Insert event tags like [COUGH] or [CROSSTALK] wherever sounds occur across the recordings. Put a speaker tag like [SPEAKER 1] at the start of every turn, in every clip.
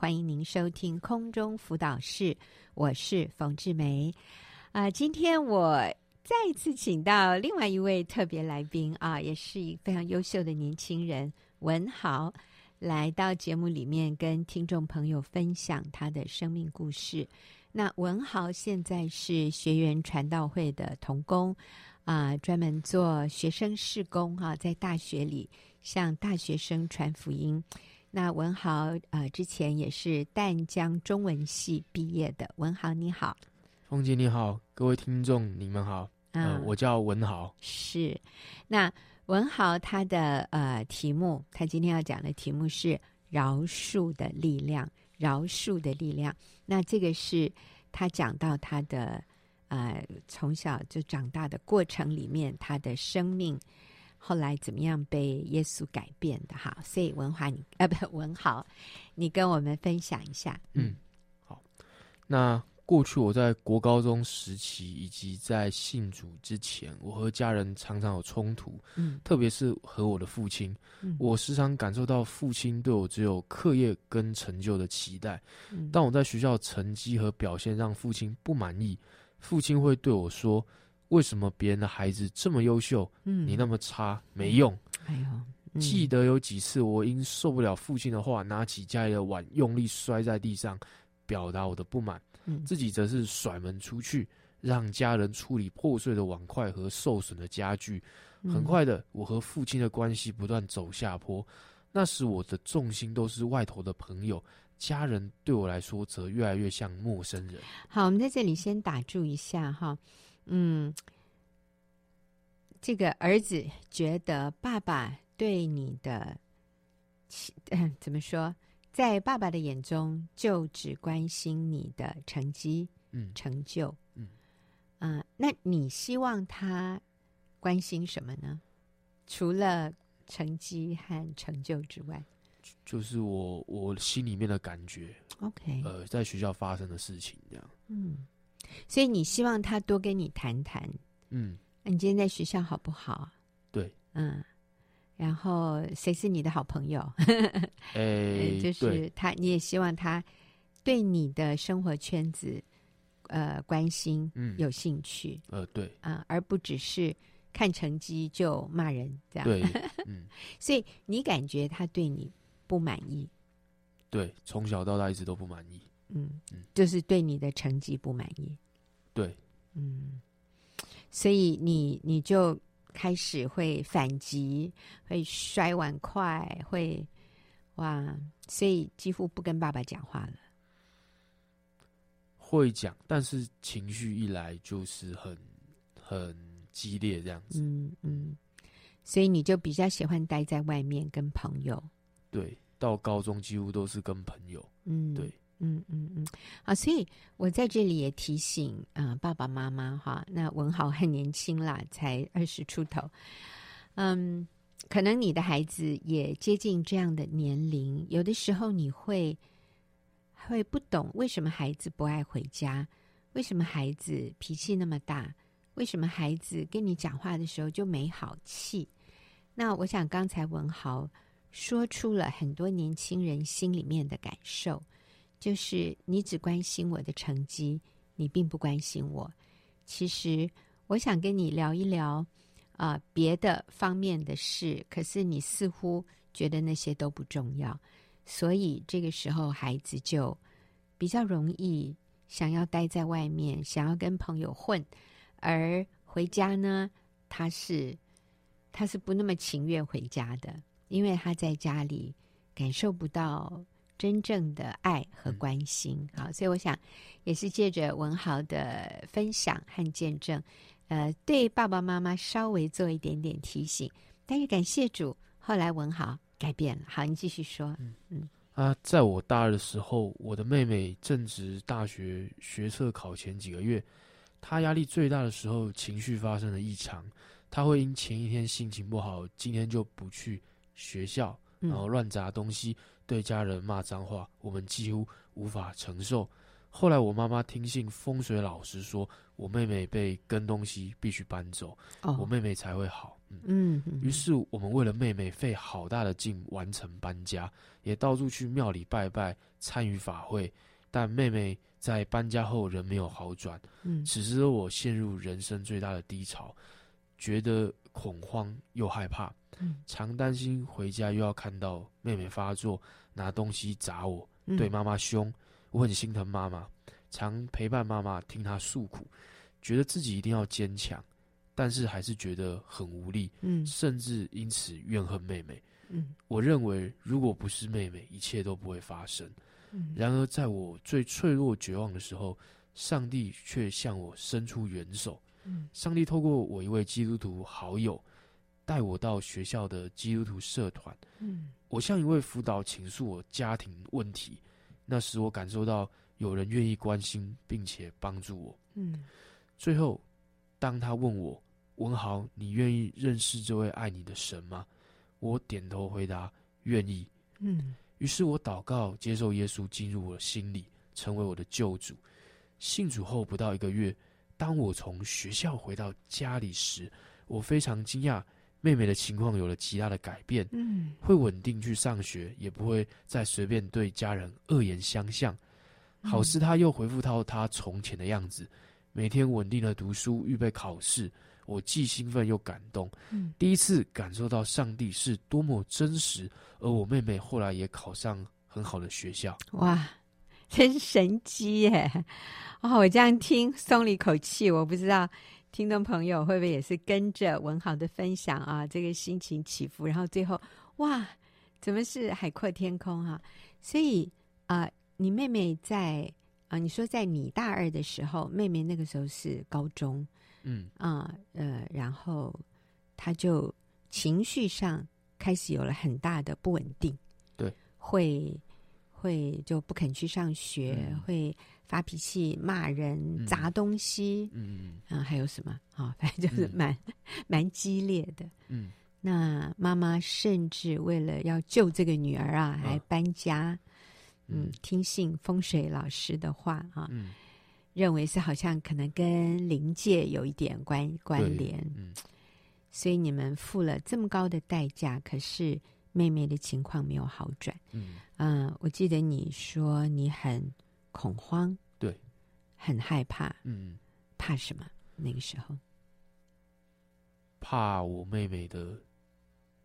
[SPEAKER 1] 欢迎您收听空中辅导室，我是冯志梅。啊、今天我再一次请到另外一位特别来宾啊，也是一非常优秀的年轻人文豪，来到节目里面跟听众朋友分享他的生命故事。那文豪现在是学员传道会的童工啊，专门做学生事工哈、啊，在大学里向大学生传福音。那文豪呃，之前也是淡江中文系毕业的。文豪你好，
[SPEAKER 2] 凤姐你好，各位听众你们好，呃，啊、我叫文豪。
[SPEAKER 1] 是，那文豪他的呃题目，他今天要讲的题目是饶恕的力量，饶恕的力量。那这个是他讲到他的呃从小就长大的过程里面，他的生命。后来怎么样被耶稣改变的？哈，所以文华你呃不 [LAUGHS] 文豪，你跟我们分享一下。
[SPEAKER 2] 嗯，好。那过去我在国高中时期以及在信主之前，我和家人常常有冲突，嗯，特别是和我的父亲，嗯，我时常感受到父亲对我只有课业跟成就的期待。嗯，当我在学校成绩和表现让父亲不满意，父亲会对我说。为什么别人的孩子这么优秀，嗯，你那么差，没用。哎呦，嗯、记得有几次我因受不了父亲的话，拿起家里的碗用力摔在地上，表达我的不满。嗯，自己则是甩门出去，让家人处理破碎的碗筷和受损的家具。很快的，我和父亲的关系不断走下坡。那时我的重心都是外头的朋友，家人对我来说则越来越像陌生人。
[SPEAKER 1] 好，我们在这里先打住一下哈。嗯，这个儿子觉得爸爸对你的，嗯，[LAUGHS] 怎么说？在爸爸的眼中，就只关心你的成绩、嗯，成就，嗯，啊、呃，那你希望他关心什么呢？除了成绩和成就之外，
[SPEAKER 2] 就是我我心里面的感觉。
[SPEAKER 1] OK，
[SPEAKER 2] 呃，在学校发生的事情这样，
[SPEAKER 1] 嗯。所以你希望他多跟你谈谈，嗯，你今天在学校好不好？
[SPEAKER 2] 对，
[SPEAKER 1] 嗯，然后谁是你的好朋友？
[SPEAKER 2] 哎、欸，[LAUGHS]
[SPEAKER 1] 就是他，你也希望他对你的生活圈子，呃，关心，嗯，有兴趣，
[SPEAKER 2] 呃，对，
[SPEAKER 1] 啊，而不只是看成绩就骂人这样。
[SPEAKER 2] 对，[LAUGHS] 嗯，
[SPEAKER 1] 所以你感觉他对你不满意？
[SPEAKER 2] 对，从小到大一直都不满意。
[SPEAKER 1] 嗯，就是对你的成绩不满意，
[SPEAKER 2] 对，
[SPEAKER 1] 嗯，所以你你就开始会反击，会摔碗筷，会哇，所以几乎不跟爸爸讲话了。
[SPEAKER 2] 会讲，但是情绪一来就是很很激烈这样子。
[SPEAKER 1] 嗯嗯，所以你就比较喜欢待在外面跟朋友。
[SPEAKER 2] 对，到高中几乎都是跟朋友。嗯，对。
[SPEAKER 1] 嗯嗯嗯，好，所以我在这里也提醒啊、爸爸妈妈哈，那文豪很年轻啦，才二十出头，嗯，可能你的孩子也接近这样的年龄，有的时候你会会不懂为什么孩子不爱回家，为什么孩子脾气那么大，为什么孩子跟你讲话的时候就没好气？那我想刚才文豪说出了很多年轻人心里面的感受。就是你只关心我的成绩，你并不关心我。其实我想跟你聊一聊啊、别的方面的事，可是你似乎觉得那些都不重要，所以这个时候孩子就比较容易想要待在外面，想要跟朋友混，而回家呢，他是他是不那么情愿回家的，因为他在家里感受不到。真正的爱和关心，好、嗯，所以我想也是借着文豪的分享和见证，呃，对爸爸妈妈稍微做一点点提醒。但是感谢主，后来文豪改变了。好，你继续说。嗯嗯。
[SPEAKER 2] 啊，在我大二的时候，我的妹妹正值大学学测考前几个月，她压力最大的时候，情绪发生了异常。她会因前一天心情不好，今天就不去学校，然后乱砸东西。嗯对家人骂脏话，我们几乎无法承受。后来我妈妈听信风水老师说，我妹妹被跟东西必须搬走，哦、我妹妹才会好。嗯，嗯，于是我们为了妹妹费好大的劲完成搬家，也到处去庙里拜拜，参与法会。但妹妹在搬家后仍没有好转。嗯，此时的我陷入人生最大的低潮，觉得恐慌又害怕。嗯，常担心回家又要看到妹妹发作，拿东西砸我，对妈妈凶。我很心疼妈妈，常陪伴妈妈听她诉苦，觉得自己一定要坚强。但是还是觉得很无力，嗯，甚至因此怨恨妹妹，嗯，我认为如果不是妹妹，一切都不会发生，嗯。然而在我最脆弱、绝望的时候，上帝却向我伸出援手，嗯，上帝透过我一位基督徒好友，带我到学校的基督徒社团，嗯，我向一位辅导倾诉我家庭问题，那时我感受到有人愿意关心并且帮助我，嗯，最后当他问我。文豪，你愿意认识这位爱你的神吗？我点头回答愿意。嗯，于是我祷告，接受耶稣进入我的心里，成为我的救主。信主后不到一个月，当我从学校回到家里时，我非常惊讶，妹妹的情况有了极大的改变。嗯，会稳定去上学，也不会再随便对家人恶言相向。好似她又恢复到她从前的样子，每天稳定的读书，预备考试。我既兴奋又感动，嗯，第一次感受到上帝是多么真实。而我妹妹后来也考上很好的学校，
[SPEAKER 1] 哇，真神机耶！哦，我这样听松了一口气。我不知道听众朋友会不会也是跟着文豪的分享啊，这个心情起伏，然后最后哇，怎么是海阔天空啊？所以啊，呃，你妹妹在啊，呃，你说在你大二的时候，妹妹那个时候是高中。嗯啊呃，然后她就情绪上开始有了很大的不稳定，
[SPEAKER 2] 对，
[SPEAKER 1] 会会就不肯去上学，嗯、会发脾气、骂人、嗯、砸东西，嗯。嗯啊，还有什么？[LAUGHS] 啊？反正就是蛮、嗯、[LAUGHS] 蛮激烈的。嗯，那妈妈甚至为了要救这个女儿啊，还搬家，嗯，嗯听信风水老师的话啊，嗯。认为是好像可能跟灵界有一点关关联，嗯，所以你们付了这么高的代价，可是妹妹的情况没有好转，嗯，呃，我记得你说你很恐慌，
[SPEAKER 2] 对，
[SPEAKER 1] 很害怕，嗯，怕什么？那个时候
[SPEAKER 2] 怕我妹妹的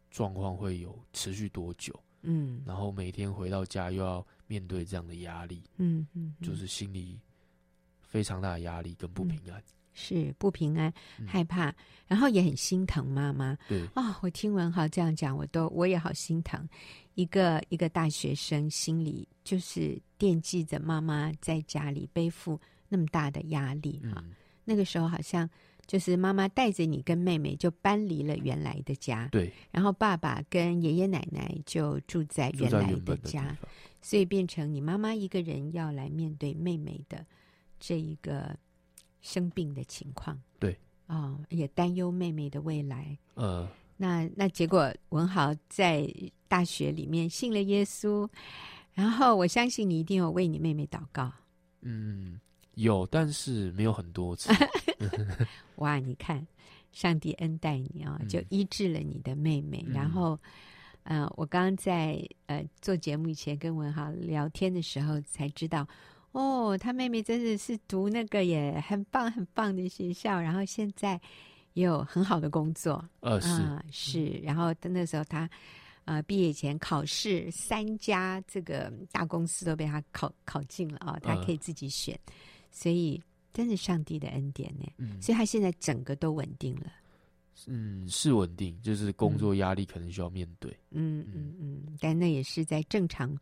[SPEAKER 2] 状况会有持续多久？嗯，然后每天回到家又要面对这样的压力，嗯嗯，就是心里。非常大的压力跟不平安，嗯、
[SPEAKER 1] 是不平安、嗯、害怕，然后也很心疼妈妈。
[SPEAKER 2] 对
[SPEAKER 1] 啊、哦，我听文豪这样讲，我都我也好心疼。一个一个大学生心里就是惦记着妈妈在家里背负那么大的压力啊、嗯。那个时候好像就是妈妈带着你跟妹妹就搬离了原来的家，
[SPEAKER 2] 对。
[SPEAKER 1] 然后爸爸跟爷爷奶奶就住在原来的家，的所以变成你妈妈一个人要来面对妹妹的。这一个生病的情况，
[SPEAKER 2] 对
[SPEAKER 1] 啊、哦，也担忧妹妹的未来。
[SPEAKER 2] 呃，
[SPEAKER 1] 那那结果文豪在大学里面信了耶稣，然后我相信你一定有为你妹妹祷告。
[SPEAKER 2] 嗯，有，但是没有很多次。[LAUGHS]
[SPEAKER 1] 哇，你看，上帝恩待你啊、哦，就医治了你的妹妹。嗯、然后，呃，我刚刚在呃做节目以前跟文豪聊天的时候才知道。哦，他妹妹真的是读那个也很棒很棒的学校，然后现在也有很好的工作。
[SPEAKER 2] 呃，是、
[SPEAKER 1] 呃、是，然后那时候他呃毕业前考试，三家这个大公司都被他考考进了啊、哦，他可以自己选，呃、所以真是上帝的恩典呢。嗯，所以他现在整个都稳定了。
[SPEAKER 2] 嗯，是稳定，就是工作压力可能需要面对。
[SPEAKER 1] 嗯嗯嗯，嗯，但那也是在正常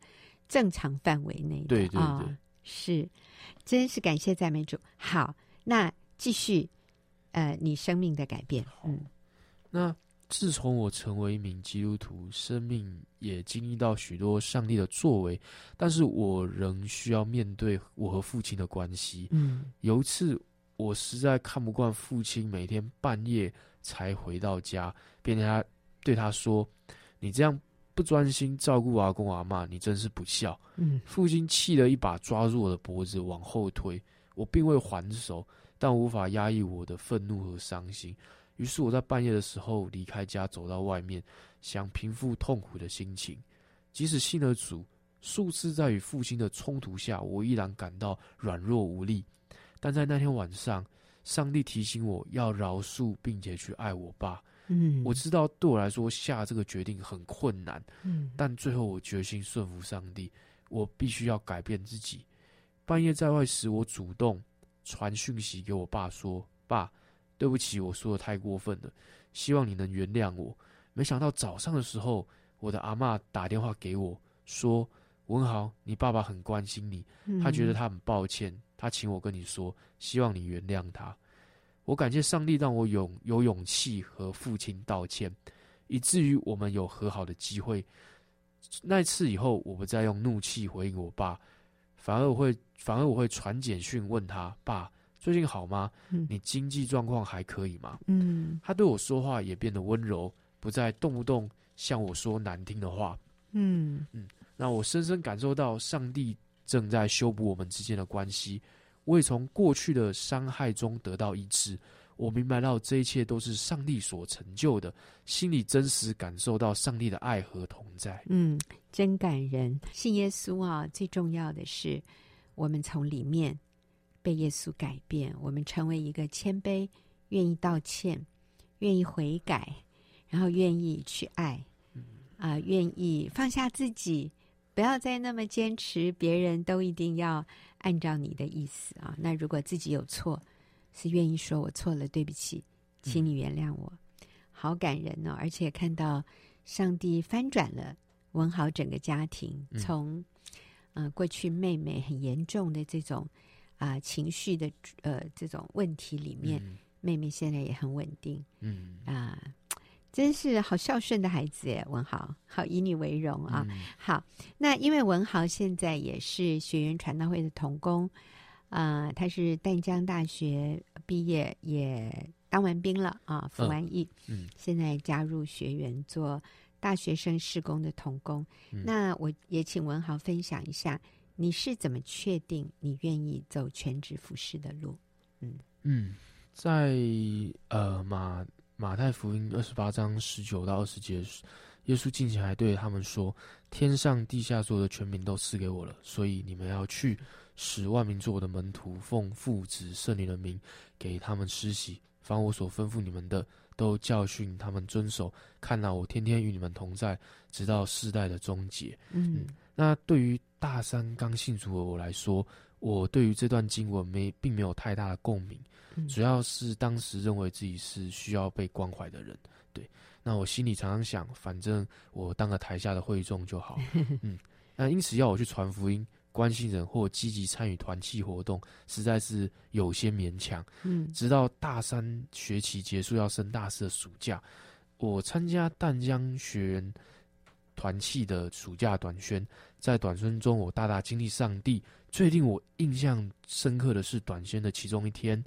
[SPEAKER 1] 正常范围内的。
[SPEAKER 2] 对对对。哦
[SPEAKER 1] 是，真是感谢赞美主。好，那继续，呃，你生命的改变。嗯，
[SPEAKER 2] 那自从我成为一名基督徒，生命也经历到许多上帝的作为，但是我仍需要面对我和父亲的关系。嗯，有一次我实在看不惯父亲每天半夜才回到家，便他对他说：“你这样不专心照顾阿公阿妈，你真是不孝。
[SPEAKER 1] 嗯，
[SPEAKER 2] 父亲气得一把抓住我的脖子往后推，我并未还手，但无法压抑我的愤怒和伤心。于是我在半夜的时候离开家，走到外面，想平复痛苦的心情。即使信了主，数次在与父亲的冲突下，我依然感到软弱无力。但在那天晚上，上帝提醒我要饶恕，并且去爱我爸。
[SPEAKER 1] 嗯，
[SPEAKER 2] 我知道对我来说下这个决定很困难。
[SPEAKER 1] 嗯，
[SPEAKER 2] 但最后我决心顺服上帝。我必须要改变自己。半夜在外时，我主动传讯息给我爸说：“爸。”对不起，我说的太过分了，希望你能原谅我。没想到早上的时候，我的阿妈打电话给我，说：“文豪，你爸爸很关心你，他觉得他很抱歉，他请我跟你说，希望你原谅他。”我感谢上帝让我有有勇气和父亲道歉，以至于我们有和好的机会。那次以后，我不再用怒气回应我爸，反而我会反而我会传简讯问他：“爸。”最近好吗？你经济状况还可以吗？
[SPEAKER 1] 嗯，
[SPEAKER 2] 他对我说话也变得温柔，不再动不动向我说难听的话。
[SPEAKER 1] 嗯
[SPEAKER 2] 嗯，让我深深感受到上帝正在修补我们之间的关系。我也从过去的伤害中得到医治。我明白到这一切都是上帝所成就的，心里真实感受到上帝的爱和同在。
[SPEAKER 1] 嗯，真感人。信耶稣啊，最重要的是我们从里面。被耶稣改变，我们成为一个谦卑、愿意道歉、愿意悔改，然后愿意去爱，啊、呃，愿意放下自己，不要再那么坚持，别人都一定要按照你的意思啊。那如果自己有错，是愿意说我错了，对不起，请你原谅我，嗯、好感人哦。而且看到上帝翻转了文豪整个家庭，从嗯、呃、过去妹妹很严重的这种。啊，情绪的呃这种问题里面，嗯、妹妹现在也很稳定。
[SPEAKER 2] 嗯
[SPEAKER 1] 啊，真是好孝顺的孩子耶，文豪，好以你为荣啊。
[SPEAKER 2] 嗯、
[SPEAKER 1] 好，那因为文豪现在也是学员传道会的童工啊，他是淡江大学毕业，也当完兵了啊，服完役，
[SPEAKER 2] 嗯，
[SPEAKER 1] 现在加入学员做大学生事工的童工。
[SPEAKER 2] 嗯、那
[SPEAKER 1] 我也请文豪分享一下。你是怎么确定你愿意走全职服饰的路？嗯
[SPEAKER 2] 嗯，在呃马马太福音二十八章十九到二十节，耶稣近前还对他们说：“天上地下所有的权柄都赐给我了，所以你们要去，使万民做我的门徒，奉父子圣灵的名给他们施洗，凡我所吩咐你们的，都教训他们遵守。看到，我天天与你们同在，直到世代的终结。”
[SPEAKER 1] 嗯，
[SPEAKER 2] 嗯，那对于大三刚信主的我来说，我对于这段经文没并没有太大的共鸣，
[SPEAKER 1] 嗯、
[SPEAKER 2] 主要是当时认为自己是需要被关怀的人。对，那我心里常常想，反正我当个台下的会众就好。[LAUGHS] 嗯，那因此要我去传福音、关心人或积极参与团契活动，实在是有些勉强。
[SPEAKER 1] 嗯，
[SPEAKER 2] 直到大三学期结束要升大四的暑假，我参加淡江学员团契的暑假短宣。在短宣中，我大大经历上帝。最令我印象深刻的是，短宣的其中一天，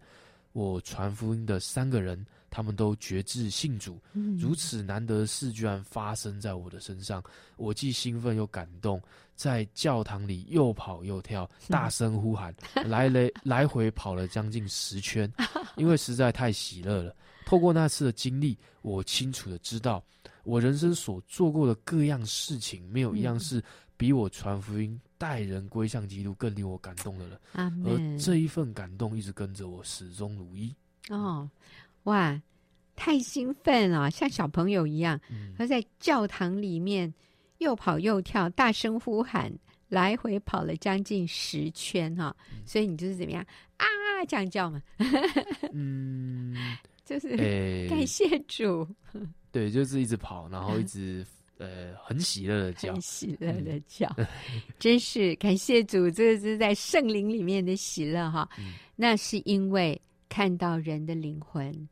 [SPEAKER 2] 我传福音的三个人，他们都决志信主。
[SPEAKER 1] 嗯、
[SPEAKER 2] 如此难得的事居然发生在我的身上，我既兴奋又感动，在教堂里又跑又跳，大声呼喊，嗯、来 [LAUGHS] 来来回跑了将近十圈，因为实在太喜乐了。透过那次的经历，我清楚的知道，我人生所做过的各样事情，没有一样是。比我传福音、带人归向基督更令我感动的了。而这一份感动一直跟着我，始终如一。
[SPEAKER 1] 哦，哇，太兴奋了，像小朋友一样。他、嗯、在教堂里面又跑又跳，大声呼喊，来回跑了将近十圈哈。嗯、所以你就是怎么样啊？这样叫嘛？[LAUGHS]
[SPEAKER 2] 嗯，
[SPEAKER 1] 就是感谢主、
[SPEAKER 2] 欸。[LAUGHS] 对，就是一直跑，然后一直。呃，很喜乐的叫，
[SPEAKER 1] 很喜乐的叫，嗯、[LAUGHS] 真是感谢主，这是在圣灵里面的喜乐哈。嗯、那是因为看到人的灵魂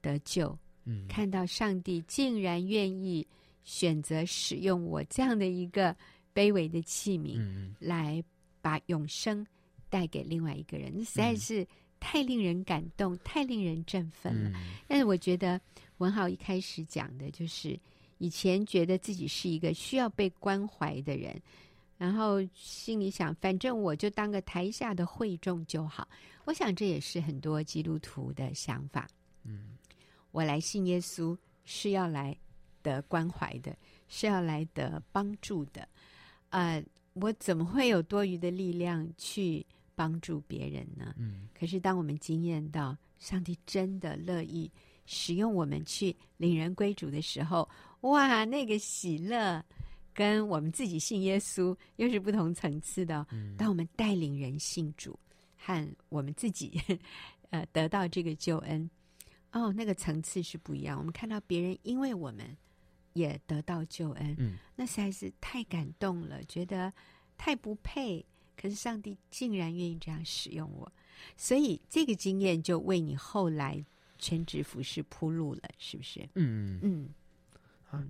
[SPEAKER 1] 得救，
[SPEAKER 2] 嗯，
[SPEAKER 1] 看到上帝竟然愿意选择使用我这样的一个卑微的器皿，
[SPEAKER 2] 嗯、
[SPEAKER 1] 来把永生带给另外一个人，那实在是太令人感动，太令人振奋了。
[SPEAKER 2] 嗯、
[SPEAKER 1] 但是我觉得文豪一开始讲的就是。以前觉得自己是一个需要被关怀的人，然后心里想，反正我就当个台下的会众就好。我想这也是很多基督徒的想法。
[SPEAKER 2] 嗯，
[SPEAKER 1] 我来信耶稣是要来得关怀的，是要来得帮助的。呃，我怎么会有多余的力量去帮助别人呢？
[SPEAKER 2] 嗯，
[SPEAKER 1] 可是当我们经验到上帝真的乐意使用我们去领人归主的时候，哇，那个喜乐跟我们自己信耶稣又是不同层次的。
[SPEAKER 2] 嗯，
[SPEAKER 1] 当我们带领人信主，和我们自己呃得到这个救恩，哦，那个层次是不一样。我们看到别人因为我们。也得到救恩，
[SPEAKER 2] 嗯，
[SPEAKER 1] 那实在是太感动了，觉得太不配，可是上帝竟然愿意这样使用我，所以这个经验就为你后来全职服事铺路了，是不是？
[SPEAKER 2] 嗯
[SPEAKER 1] 嗯，
[SPEAKER 2] 啊，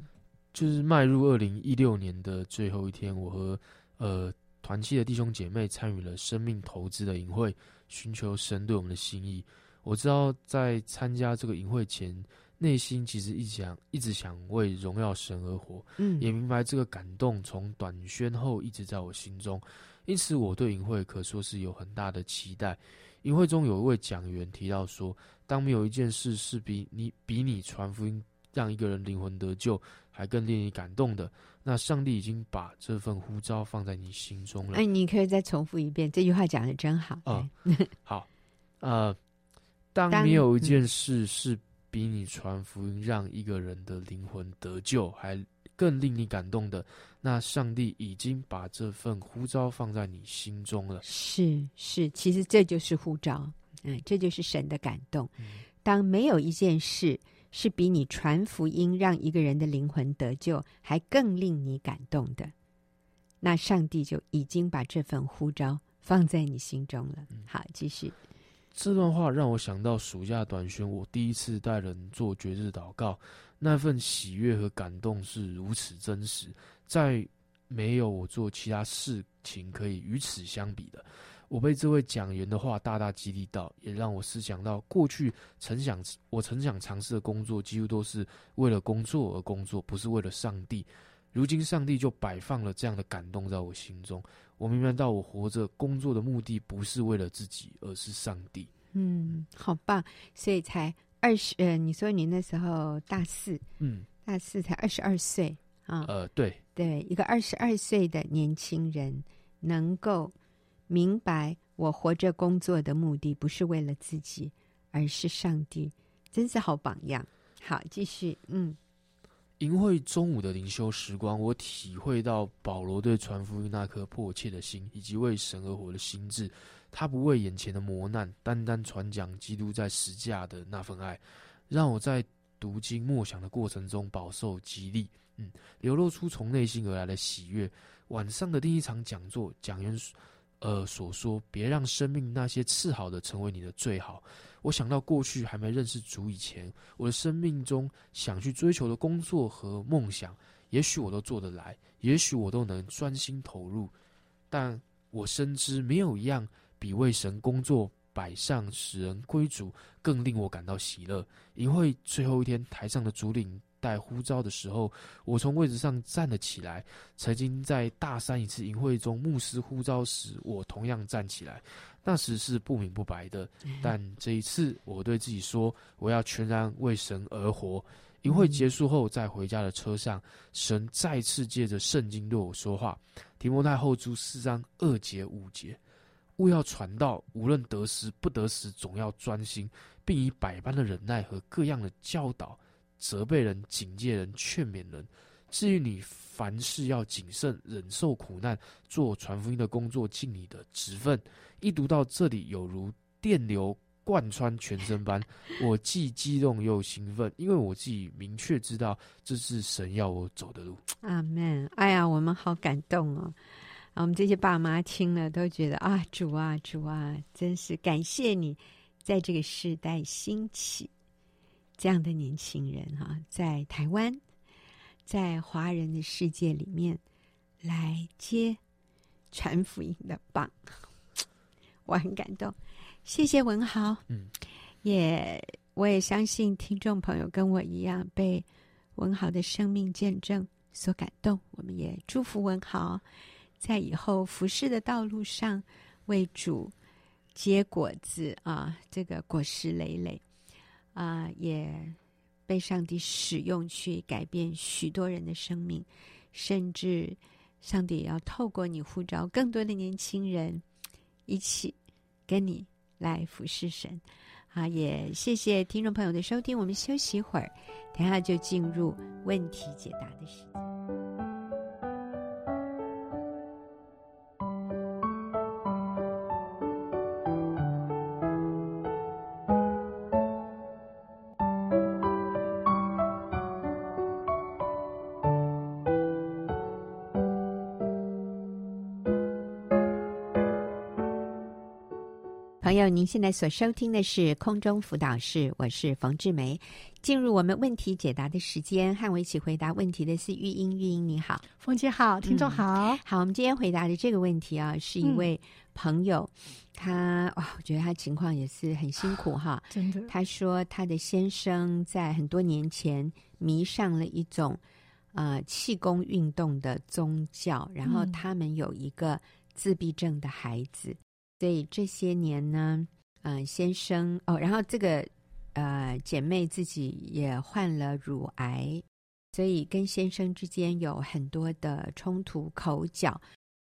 [SPEAKER 2] 就是迈入二零一六年的最后一天，我和呃团契的弟兄姐妹参与了生命投资的营会，寻求神对我们的心意。我知道在参加这个营会前。内心其实一直想，一直想为荣耀神而活，
[SPEAKER 1] 嗯，
[SPEAKER 2] 也明白这个感动从短宣后一直在我心中，因此我对营会可说是有很大的期待。营会中有一位讲员提到说，当没有一件事是比你比你传福音让一个人灵魂得救还更令你感动的，那上帝已经把这份呼召放在你心中了。
[SPEAKER 1] 哎，你可以再重复一遍这句话，讲的真好。
[SPEAKER 2] 啊、嗯，好，呃，当没有一件事是。比你传福音让一个人的灵魂得救还更令你感动的，那上帝已经把这份呼召放在你心中了。
[SPEAKER 1] 是是，其实这就是呼召，嗯，这就是神的感动。
[SPEAKER 2] 嗯，
[SPEAKER 1] 当没有一件事是比你传福音让一个人的灵魂得救还更令你感动的，那上帝就已经把这份呼召放在你心中了。好，继续。
[SPEAKER 2] 这段话让我想到暑假短宣，我第一次带人做绝日祷告，那份喜悦和感动是如此真实，在没有我做其他事情可以与此相比的。我被这位讲员的话大大激励到，也让我思想到过去曾想我曾想尝试的工作，几乎都是为了工作而工作，不是为了上帝。如今上帝就摆放了这样的感动在我心中。我明白到，我活着工作的目的不是为了自己，而是上帝。
[SPEAKER 1] 嗯，好棒！所以才二十，呃，你说你那时候大四，
[SPEAKER 2] 嗯，
[SPEAKER 1] 大四才二十二岁啊？
[SPEAKER 2] 呃，对，
[SPEAKER 1] 对，一个二十二岁的年轻人能够明白，我活着工作的目的不是为了自己，而是上帝，真是好榜样。好，继续，嗯。
[SPEAKER 2] 营会中午的灵修时光，我体会到保罗对传福音那颗迫切的心，以及为神而活的心志。他不为眼前的磨难，单单传讲基督在十架的那份爱，让我在读经默想的过程中饱受激励，嗯，流露出从内心而来的喜悦。晚上的第一场讲座，讲员呃所说：“别让生命那些次好的成为你的最好。”我想到过去还没认识主以前，我的生命中想去追求的工作和梦想，也许我都做得来，也许我都能专心投入，但我深知没有一样比为神工作摆上使人归主更令我感到喜乐。营会最后一天，台上的主领带呼召的时候，我从位置上站了起来。曾经在大三一次营会中，牧师呼召时，我同样站起来。那时是不明不白的，但这一次我对自己说，我要全然为神而活。营会结束后，在回家的车上，神再次借着圣经对我说话：提摩太后书四章二节五节，勿要传道，无论得失不得失，总要专心，并以百般的忍耐和各样的教导，责备人、警戒人、劝勉人。至于你，凡事要谨慎，忍受苦难，做传福音的工作，尽你的职分。一读到这里，有如电流贯穿全身般，[LAUGHS] 我既激动又兴奋，因为我自己明确知道这是神要我走的路。
[SPEAKER 1] 阿门！哎呀，我们好感动哦！啊，我们这些爸妈听了都觉得啊，主啊，主啊，真是感谢你，在这个时代兴起这样的年轻人哈，在台湾，在华人的世界里面来接传福音的棒。[LAUGHS] 我很感动，谢谢文豪。
[SPEAKER 2] 嗯，
[SPEAKER 1] 也我也相信听众朋友跟我一样被文豪的生命见证所感动，我们也祝福文豪在以后服侍的道路上为主结果子啊，这个果实累累啊，也被上帝使用去改变许多人的生命，甚至上帝也要透过你呼召更多的年轻人一起跟你来服侍神。啊，也谢谢听众朋友的收听。我们休息一会儿，等下就进入问题解答的时间。朋友，您现在所收听的是空中辅导室，我是冯志梅。进入我们问题解答的时间，和我一起回答问题的是玉英。玉英你好，
[SPEAKER 3] 冯姐好，听众好。
[SPEAKER 1] 嗯，好，我们今天回答的这个问题啊，是一位朋友，嗯、他哇，我觉得他情况也是很辛苦哈，
[SPEAKER 3] 真的。
[SPEAKER 1] 他说他的先生在很多年前迷上了一种呃气功运动的宗教，然后他们有一个自闭症的孩子。所以这些年呢，嗯、呃，先生哦，然后这个呃姐妹自己也患了乳癌，所以跟先生之间有很多的冲突口角，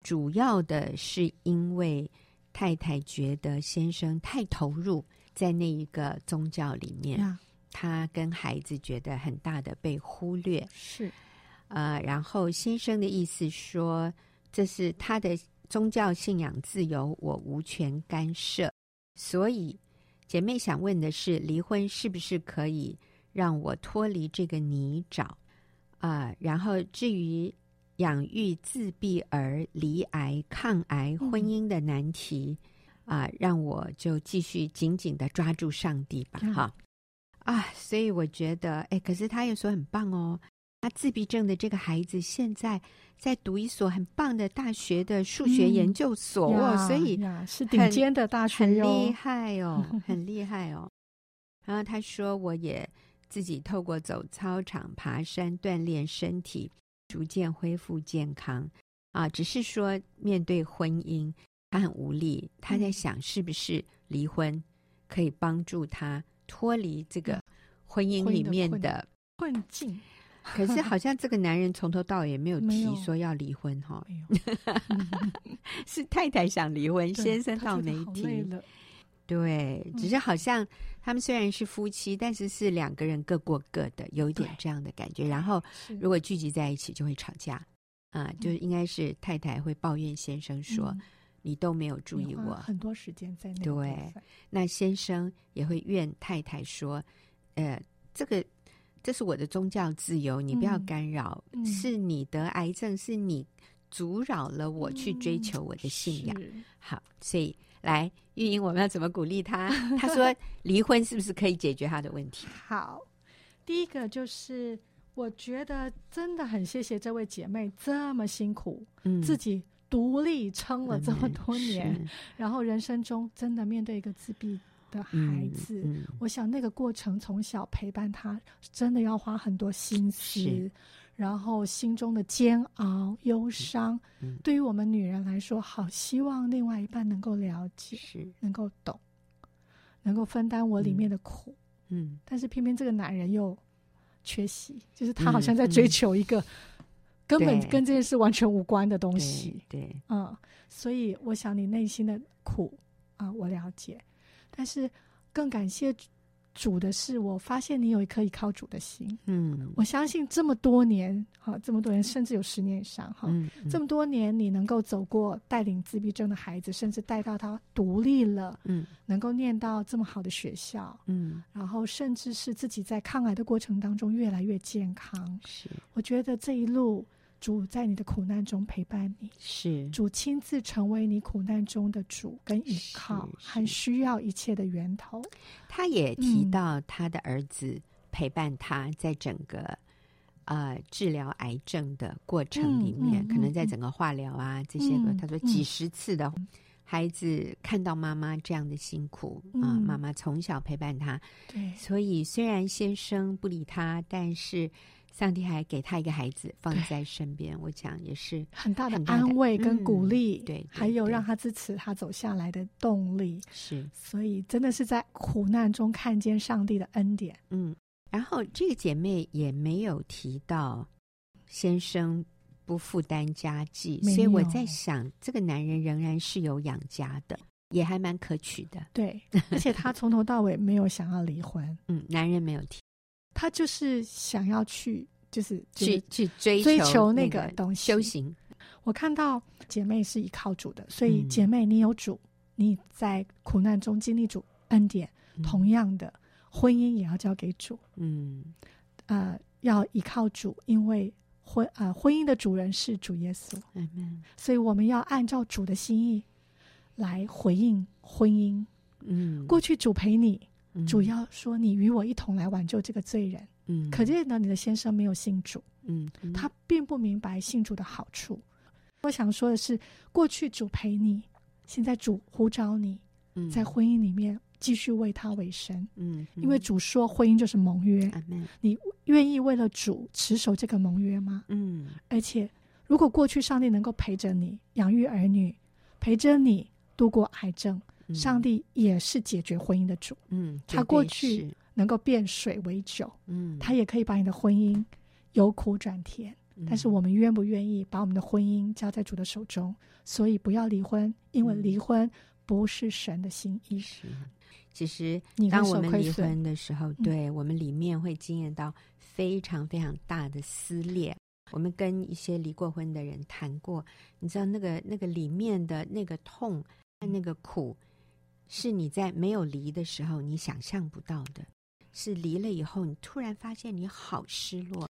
[SPEAKER 1] 主要的是因为太太觉得先生太投入在那一个宗教里面，他跟孩子觉得很大的被忽略，
[SPEAKER 3] 是，
[SPEAKER 1] 呃，然后先生的意思说这是他的。宗教信仰自由，我无权干涉。所以，姐妹想问的是：离婚是不是可以让我脱离这个泥沼啊、呃？然后，至于养育自闭儿、离癌、抗癌、婚姻的难题啊、呃，让我就继续紧紧的抓住上帝吧。哈、嗯、啊！所以我觉得，哎，可是他又说很棒哦。他自闭症的这个孩子现在在读一所很棒的大学的数学研究所，嗯、所以
[SPEAKER 3] 是顶尖的大学，
[SPEAKER 1] 很厉害哦，很厉 [LAUGHS] 害哦。然后他说，我也自己透过走操场、爬山锻炼身体，逐渐恢复健康啊。只是说面对婚姻，他很无力。他在想，是不是离婚可以帮助他脱离这个婚姻里面的
[SPEAKER 3] 困境？
[SPEAKER 1] 可是好像这个男人从头到尾也没有。提说要离婚哈，[LAUGHS] 是太太想离婚，先生倒没提。对，只是好像他们虽然是夫妻，但是是两个人各过各的，有一点这样的感觉。然后如果聚集在一起就会吵架。啊，就是应该是太太会抱怨先生说你都没有注意我，
[SPEAKER 3] 很多时间在那。
[SPEAKER 1] 对，那先生也会怨太太说，呃，这个。这是我的宗教自由，你不要干扰。嗯、是你得癌症，是你阻扰了我去追求我的信仰。嗯、好，所以来玉英，我们要怎么鼓励他？[LAUGHS] 他说离婚是不是可以解决他的问题？
[SPEAKER 3] 好，第一个就是我觉得真的很谢谢这位姐妹这么辛苦，嗯、自己独立撑了这么多年，嗯、然后人生中真的面对一个自闭。的孩子，嗯。嗯、我想那个过程从小陪伴他，真的要花很多心思，然后心中的煎熬、忧伤，对于我们女人来说，好希望另外一半能够了解，是。能够懂，能够分担我里面的苦。嗯，嗯但是偏偏这个男人又缺席，就是他好像在追求一个根本跟这件事完全无关的东西。对，对。嗯，所以我想你内心的苦啊，我了解。但是更感谢主的是，我发现你有一颗依靠主的心。嗯，我相信这么多年，哈，这么多年，甚至有十年以上，哈，嗯嗯、这么多年，你能够走过带领自闭症的孩子，甚至带到他独立了，嗯，能够念到这么好的学校，嗯，然后甚至是自己在抗癌的过程当中越来越健康。是，我觉得这一路。主在你的苦难中陪伴你，是。主亲自成为你苦难中的主跟依靠，很需要一切的源头。
[SPEAKER 1] 他也提到他的儿子陪伴他在整个、嗯、呃治疗癌症的过程里面，嗯嗯、可能在整个化疗啊、嗯、这些个，他说几十次的孩子看到妈妈这样的辛苦啊、妈妈从小陪伴他，对，所以虽然先生不理他，但是。上帝还给他一个孩子放在身边，我讲也是
[SPEAKER 3] 很大的安慰跟鼓励，
[SPEAKER 1] 嗯、对，
[SPEAKER 3] 还有让他支持他走下来的动力。
[SPEAKER 1] 是，
[SPEAKER 3] 所以真的是在苦难中看见上帝的恩典。
[SPEAKER 1] 嗯，然后这个姐妹也没有提到先生不负担家计，所以我在想，这个男人仍然是有养家的，也还蛮可取的。
[SPEAKER 3] 对，而且他从头到尾没有想要离婚。[LAUGHS]
[SPEAKER 1] 嗯，男人没有提。
[SPEAKER 3] 他就是想要去，就是
[SPEAKER 1] 去去追
[SPEAKER 3] 追求那个东西
[SPEAKER 1] 修行。
[SPEAKER 3] 我看到姐妹是依靠主的，所以姐妹你有主，你在苦难中经历主恩典。同样的，婚姻也要交给主。嗯，呃，要依靠主，因为婚啊、呃，婚姻的主人是主耶稣。嗯，所以我们要按照主的心意来回应婚姻。嗯，过去主陪你。主要说，你与我一同来挽救这个罪人。嗯，可见呢，你的先生没有信主。嗯，嗯，他并不明白信主的好处。我想说的是，过去主陪你，现在主呼召你，在婚姻里面继续为他为神。嗯，嗯，因为主说婚姻就是盟约。嗯，你愿意为了主持守这个盟约吗？嗯，而且如果过去上帝能够陪着你养育儿女，陪着你度过癌症。上帝也是解决婚姻的主，嗯，他过去能够变水为酒，嗯，他也可以把你的婚姻由苦转甜，嗯，但是我们愿不愿意把我们的婚姻交在主的手中？所以不要离婚，因为离婚不是神的心意。是，
[SPEAKER 1] 其实当我们离婚的时候，对我们里面会经验到非常非常大的撕裂。嗯，我们跟一些离过婚的人谈过，你知道那个那个里面的那个痛和那个苦。是你在没有离的时候，你想象不到的；是离了以后，你突然发现你好失落，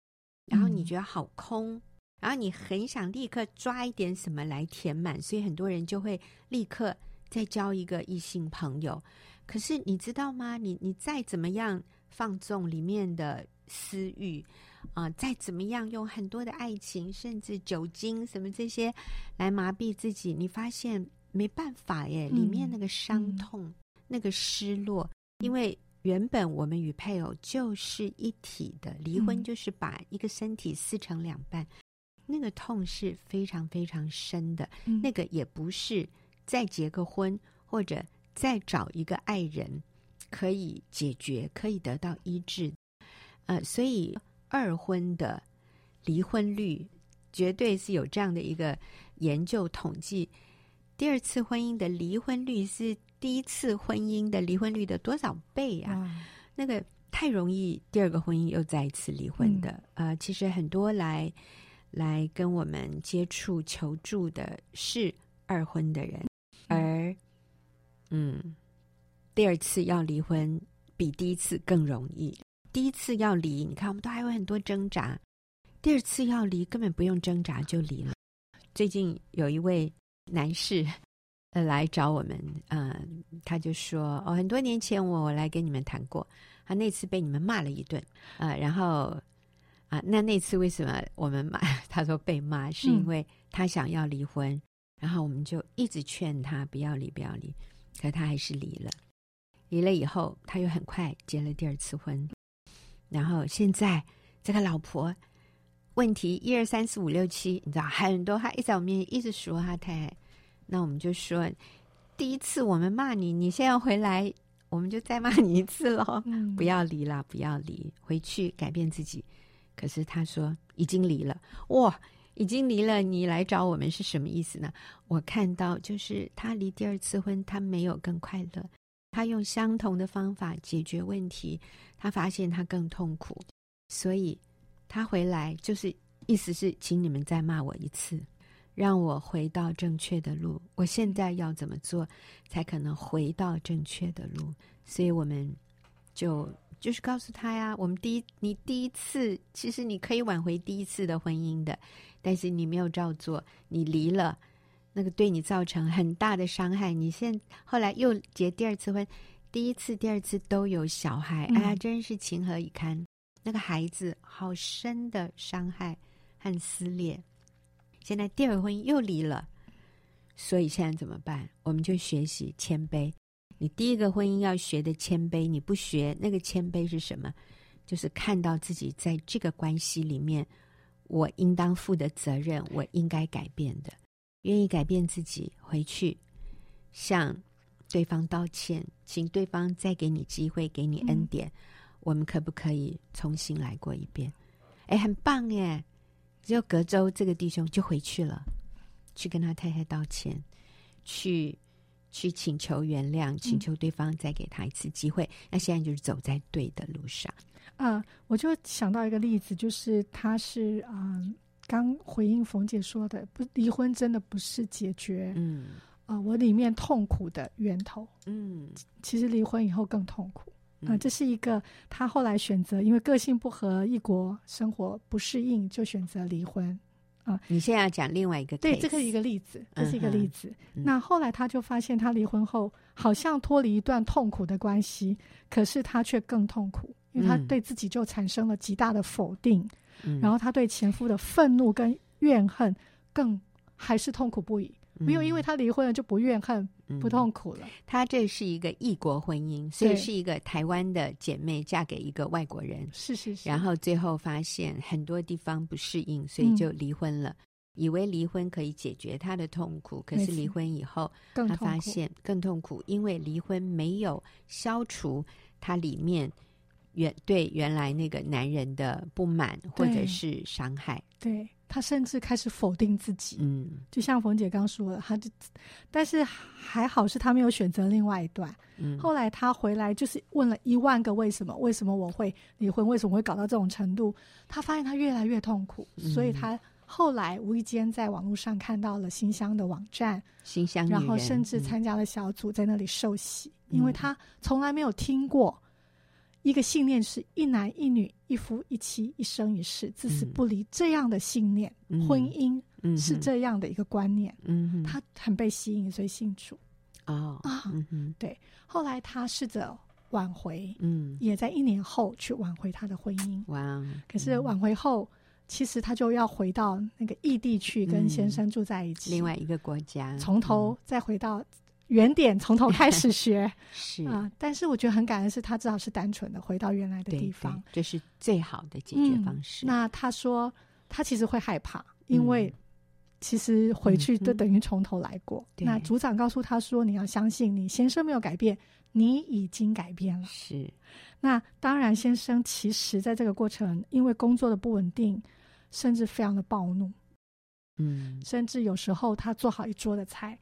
[SPEAKER 1] 然后你觉得好空，嗯、然后你很想立刻抓一点什么来填满，所以很多人就会立刻再交一个异性朋友。可是你知道吗？你你再怎么样放纵里面的私欲啊、呃，再怎么样用很多的爱情，甚至酒精什么这些来麻痹自己，你发现。没办法耶，里面那个伤痛、嗯、那个失落，因为原本我们与配偶就是一体的，离婚就是把一个身体撕成两半，嗯、那个痛是非常非常深的。嗯、那个也不是再结个婚或者再找一个爱人可以解决、可以得到医治。呃，所以二婚的离婚率绝对是有这样的一个研究统计。第二次婚姻的离婚率是第一次婚姻的离婚率的多少倍啊？哇那个太容易，第二个婚姻又再一次离婚的。嗯、呃，其实很多来来跟我们接触求助的是二婚的人，而嗯，第二次要离婚比第一次更容易。第一次要离，你看我们都还有很多挣扎；第二次要离，根本不用挣扎就离了。最近有一位。男士，呃，来找我们，嗯、呃，他就说，哦，很多年前我来跟你们谈过，他那次被你们骂了一顿，啊、呃，然后，啊、呃，那那次为什么我们骂？[LAUGHS] 他说被骂是因为他想要离婚，嗯、然后我们就一直劝他不要离，不要离，可他还是离了。离了以后，他又很快结了第二次婚，然后现在这个老婆。问题一二三四五六七，你知道很多，他一在我面前一直说他太太，那我们就说，第一次我们骂你，你现在回来，我们就再骂你一次喽。嗯、[LAUGHS] 不要离了，不要离，回去改变自己。可是他说已经离了，哇，已经离了，你来找我们是什么意思呢？我看到就是他离第二次婚，他没有更快乐，他用相同的方法解决问题，他发现他更痛苦，所以。他回来就是意思是，请你们再骂我一次，让我回到正确的路。我现在要怎么做才可能回到正确的路？所以我们就就是告诉他呀，我们第一，你第一次其实你可以挽回第一次的婚姻的，但是你没有照做，你离了，那个对你造成很大的伤害。你现后来又结第二次婚，第一次、第二次都有小孩，哎呀，真是情何以堪。那个孩子好深的伤害和撕裂，现在第二婚姻又离了，所以现在怎么办？我们就学习谦卑。你第一个婚姻要学的谦卑，你不学那个谦卑是什么？就是看到自己在这个关系里面，我应当负的责任，我应该改变的，愿意改变自己，回去向对方道歉，请对方再给你机会，给你恩典，嗯、我们可不可以重新来过一遍？哎，很棒耶！只有隔周，这个弟兄就回去了，去跟他太太道歉，去去请求原谅，请求对方再给他一次机会。嗯、那现在就是走在对的路上。
[SPEAKER 3] 啊、呃，我就想到一个例子，就是他是啊、呃，刚回应冯姐说的，不离婚真的不是解决，嗯，啊、呃，我里面痛苦的源头，嗯，其实离婚以后更痛苦，啊、呃，这是一个他后来选择，因为个性不合，异国生活不适应，就选择离婚，啊、呃，
[SPEAKER 1] 你现在要讲另外一个，
[SPEAKER 3] 对，这个是一个例子，这是一个例子。嗯、那后来他就发现，他离婚后好像脱离一段痛苦的关系，可是他却更痛苦。因为他对自己就产生了极大的否定，嗯、然后他对前夫的愤怒跟怨恨更还是痛苦不已。嗯、没有因为他离婚了就不怨恨、嗯、不痛苦了。
[SPEAKER 1] 她这是一个异国婚姻，所以是一个台湾的姐妹嫁给一个外国人，
[SPEAKER 3] 是是是。
[SPEAKER 1] 然后最后发现很多地方不适应，所以就离婚了。嗯、以为离婚可以解决她的痛苦，可是离婚以后，她发现更痛苦，因为离婚没有消除她里面。原对原来那个男人的不满或者是伤害，
[SPEAKER 3] 对，他甚至开始否定自己。嗯，就像冯姐刚说的，他就，但是还好是他没有选择另外一段。嗯，后来他回来就是问了一万个为什么，为什么我会离婚，为什么会搞到这种程度？他发现他越来越痛苦，嗯，所以他后来无意间在网络上看到了新乡的网站，
[SPEAKER 1] 新乡，
[SPEAKER 3] 然后甚至参加了小组，在那里受洗，嗯，因为他从来没有听过。一个信念是一男一女，一夫一妻，一生一世，至死不离。这样的信念，嗯、婚姻是这样的一个观念。嗯哼，他很被吸引，所以信主。
[SPEAKER 1] 哦啊，嗯，
[SPEAKER 3] 对。后来他试着挽回，嗯，也在一年后去挽回他的婚姻。哇、嗯！可是挽回后，其实他就要回到那个异地去跟先生住在一起，
[SPEAKER 1] 另外一个国家，
[SPEAKER 3] 从头再回到。原点从头开始学 [LAUGHS]
[SPEAKER 1] 是
[SPEAKER 3] 啊、呃，但是我觉得很感恩，是他至少是单纯的回到原来的地方，
[SPEAKER 1] 这是最好的解决方式。
[SPEAKER 3] 嗯、那他说他其实会害怕，因为其实回去就等于从头来过。嗯、那组长告诉他说：“你要相信，你先生没有改变，你已经改变了。”
[SPEAKER 1] 是。
[SPEAKER 3] 那当然，先生其实在这个过程，因为工作的不稳定，甚至非常的暴怒，嗯，甚至有时候他做好一桌的菜。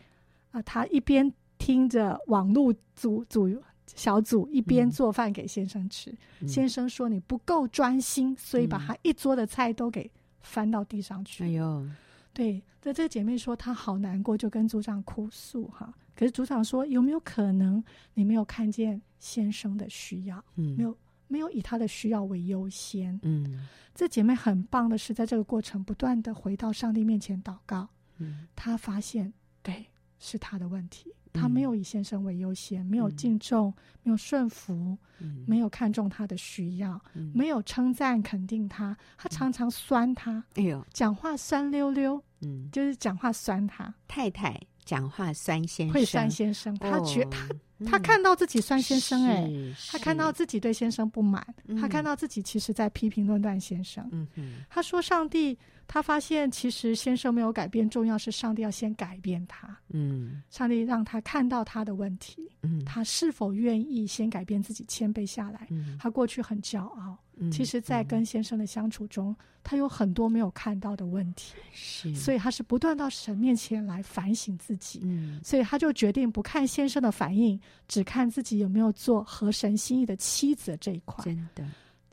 [SPEAKER 3] 啊，他一边听着网络组组小组，一边做饭给先生吃。嗯、先生说：“你不够专心，所以把他一桌的菜都给翻到地上去。”哎呦，对。那这个姐妹说她好难过，就跟组长哭诉哈。可是组长说：“有没有可能你没有看见先生的需要？嗯，没有，没有以他的需要为优先。嗯，这姐妹很棒的是，在这个过程不断的回到上帝面前祷告。嗯，她发现对。”是他的问题，他没有以先生为优先，嗯、没有敬重，没有顺服，嗯、没有看重他的需要，嗯、没有称赞肯定他，他常常酸他，哎呦，讲话酸溜溜，嗯，就是讲话酸他。
[SPEAKER 1] 太太讲话酸先生，
[SPEAKER 3] 会酸先生，哦、他觉他。他看到自己算先生，哎，他看到自己对先生不满，嗯、他看到自己其实在批评论断先生。嗯哼他说：“上帝，他发现其实先生没有改变，重要是上帝要先改变他。嗯，上帝让他看到他的问题。嗯，他是否愿意先改变自己，谦卑下来？嗯，他过去很骄傲。”其实，在跟先生的相处中，嗯、他有很多没有看到的问题，是，所以他是不断到神面前来反省自己，嗯，所以他就决定不看先生的反应，只看自己有没有做合神心意的妻子这一块。真的，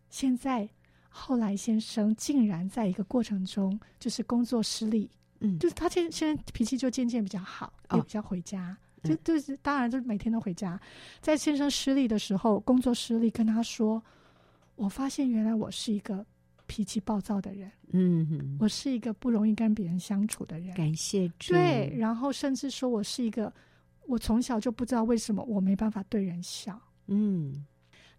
[SPEAKER 3] 现在后来先生竟然在一个过程中，就是工作失利，嗯，就是他现现在脾气就渐渐比较好，也比较回家，哦、就就是当然就是每天都回家，在先生失利的时候，工作失利，跟他说。我发现原来我是一个脾气暴躁的人，嗯哼，我是一个不容易跟别人相处的人。
[SPEAKER 1] 感谢主。
[SPEAKER 3] 对，然后甚至说我是一个，我从小就不知道为什么我没办法对人笑。嗯，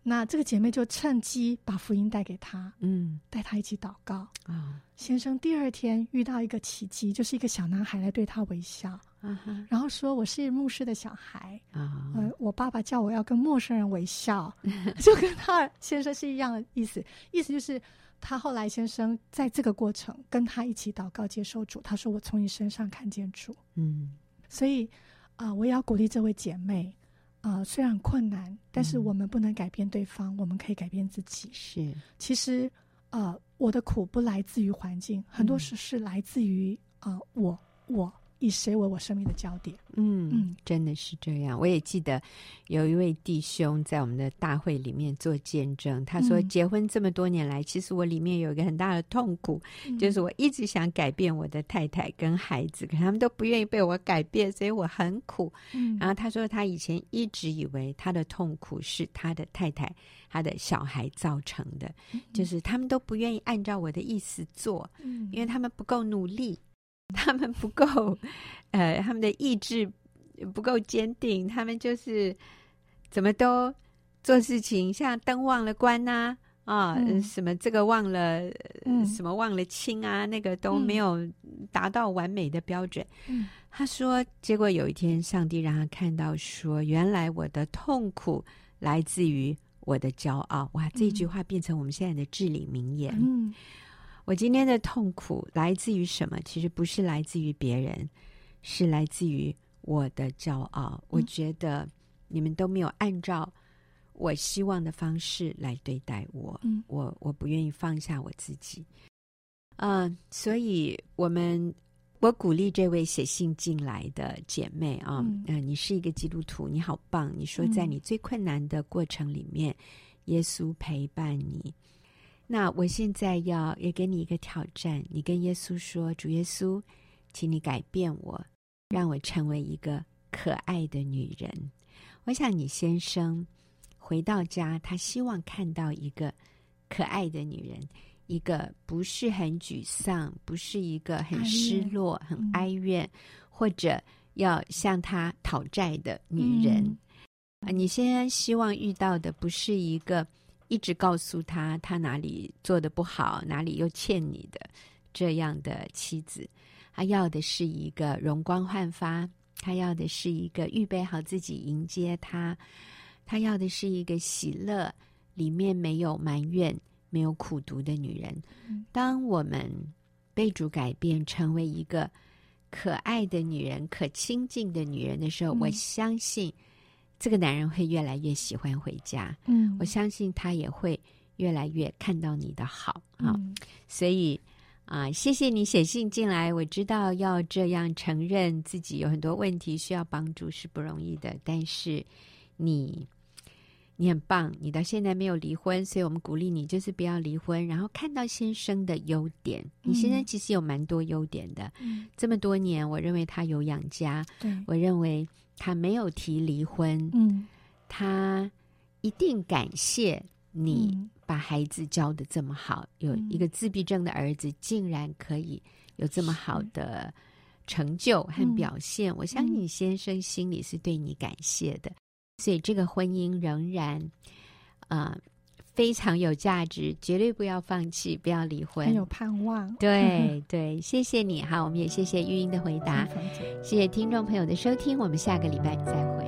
[SPEAKER 3] 那这个姐妹就趁机把福音带给他，嗯，带他一起祷告啊。先生第二天遇到一个奇迹，就是一个小男孩来对他微笑 uh -huh. 然后说我是牧师的小孩
[SPEAKER 1] 啊，uh -huh.
[SPEAKER 3] 呃，我爸爸叫我要跟陌生人微笑，[LAUGHS] 就跟他先生是一样的意思，意思就是他后来先生在这个过程跟他一起祷告接受主，他说我从你身上看见主，
[SPEAKER 1] 嗯，
[SPEAKER 3] 所以啊、呃，我也要鼓励这位姐妹啊、呃，虽然困难，但是我们不能改变对方，嗯、我们可以改变自己。
[SPEAKER 1] 是，
[SPEAKER 3] 其实啊、呃，我的苦不来自于环境，很多时是来自于啊、呃，我我。以谁为我生命的焦点？
[SPEAKER 1] 嗯嗯，真的是这样。我也记得有一位弟兄在我们的大会里面做见证，他说：“结婚这么多年来，嗯、其实我里面有一个很大的痛苦、嗯，就是我一直想改变我的太太跟孩子，可他们都不愿意被我改变，所以我很苦。嗯”然后他说，他以前一直以为他的痛苦是他的太太、他的小孩造成的，嗯、就是他们都不愿意按照我的意思做，嗯、因为他们不够努力。[LAUGHS] 他们不够，呃，他们的意志不够坚定，他们就是怎么都做事情，像灯忘了关呐、啊，啊、嗯，什么这个忘了，嗯、什么忘了清啊，那个都没有达到完美的标准。嗯、他说，结果有一天，上帝让他看到，说，原来我的痛苦来自于我的骄傲。哇，这句话变成我们现在的至理名言。嗯。我今天的痛苦来自于什么？其实不是来自于别人，是来自于我的骄傲。我觉得你们都没有按照我希望的方式来对待我，嗯、我我不愿意放下我自己。嗯、呃，所以我们我鼓励这位写信进来的姐妹啊，嗯、呃，你是一个基督徒，你好棒。你说在你最困难的过程里面，嗯、耶稣陪伴你。那我现在要也给你一个挑战，你跟耶稣说：“主耶稣，请你改变我，让我成为一个可爱的女人。”我想你先生回到家，他希望看到一个可爱的女人，一个不是很沮丧，不是一个很失落、很哀怨，或者要向他讨债的女人。啊，你现在希望遇到的不是一个。一直告诉他他哪里做得不好，哪里又欠你的这样的妻子，他要的是一个容光焕发，他要的是一个预备好自己迎接他，他要的是一个喜乐，里面没有埋怨、没有苦读的女人。当我们被主改变，成为一个可爱的女人、可亲近的女人的时候，我相信。这个男人会越来越喜欢回家，嗯，我相信他也会越来越看到你的好啊，嗯，所以啊，谢谢你写信进来。我知道要这样承认自己有很多问题需要帮助是不容易的，但是你你很棒，你到现在没有离婚，所以我们鼓励你就是不要离婚，然后看到先生的优点。你先生其实有蛮多优点的，嗯，这么多年，我认为他有养家，对，我认为。他没有提离婚，嗯，他一定感谢你把孩子教的这么好，嗯，有一个自闭症的儿子，竟然可以有这么好的成就和表现。嗯，我相信你先生心里是对你感谢的，所以这个婚姻仍然啊。呃非常有价值，绝对不要放弃，不要离婚，
[SPEAKER 3] 很有盼望。
[SPEAKER 1] 对对，谢谢你，哈，我们也谢谢玉英的回答，谢谢听众朋友的收听，我们下个礼拜再会。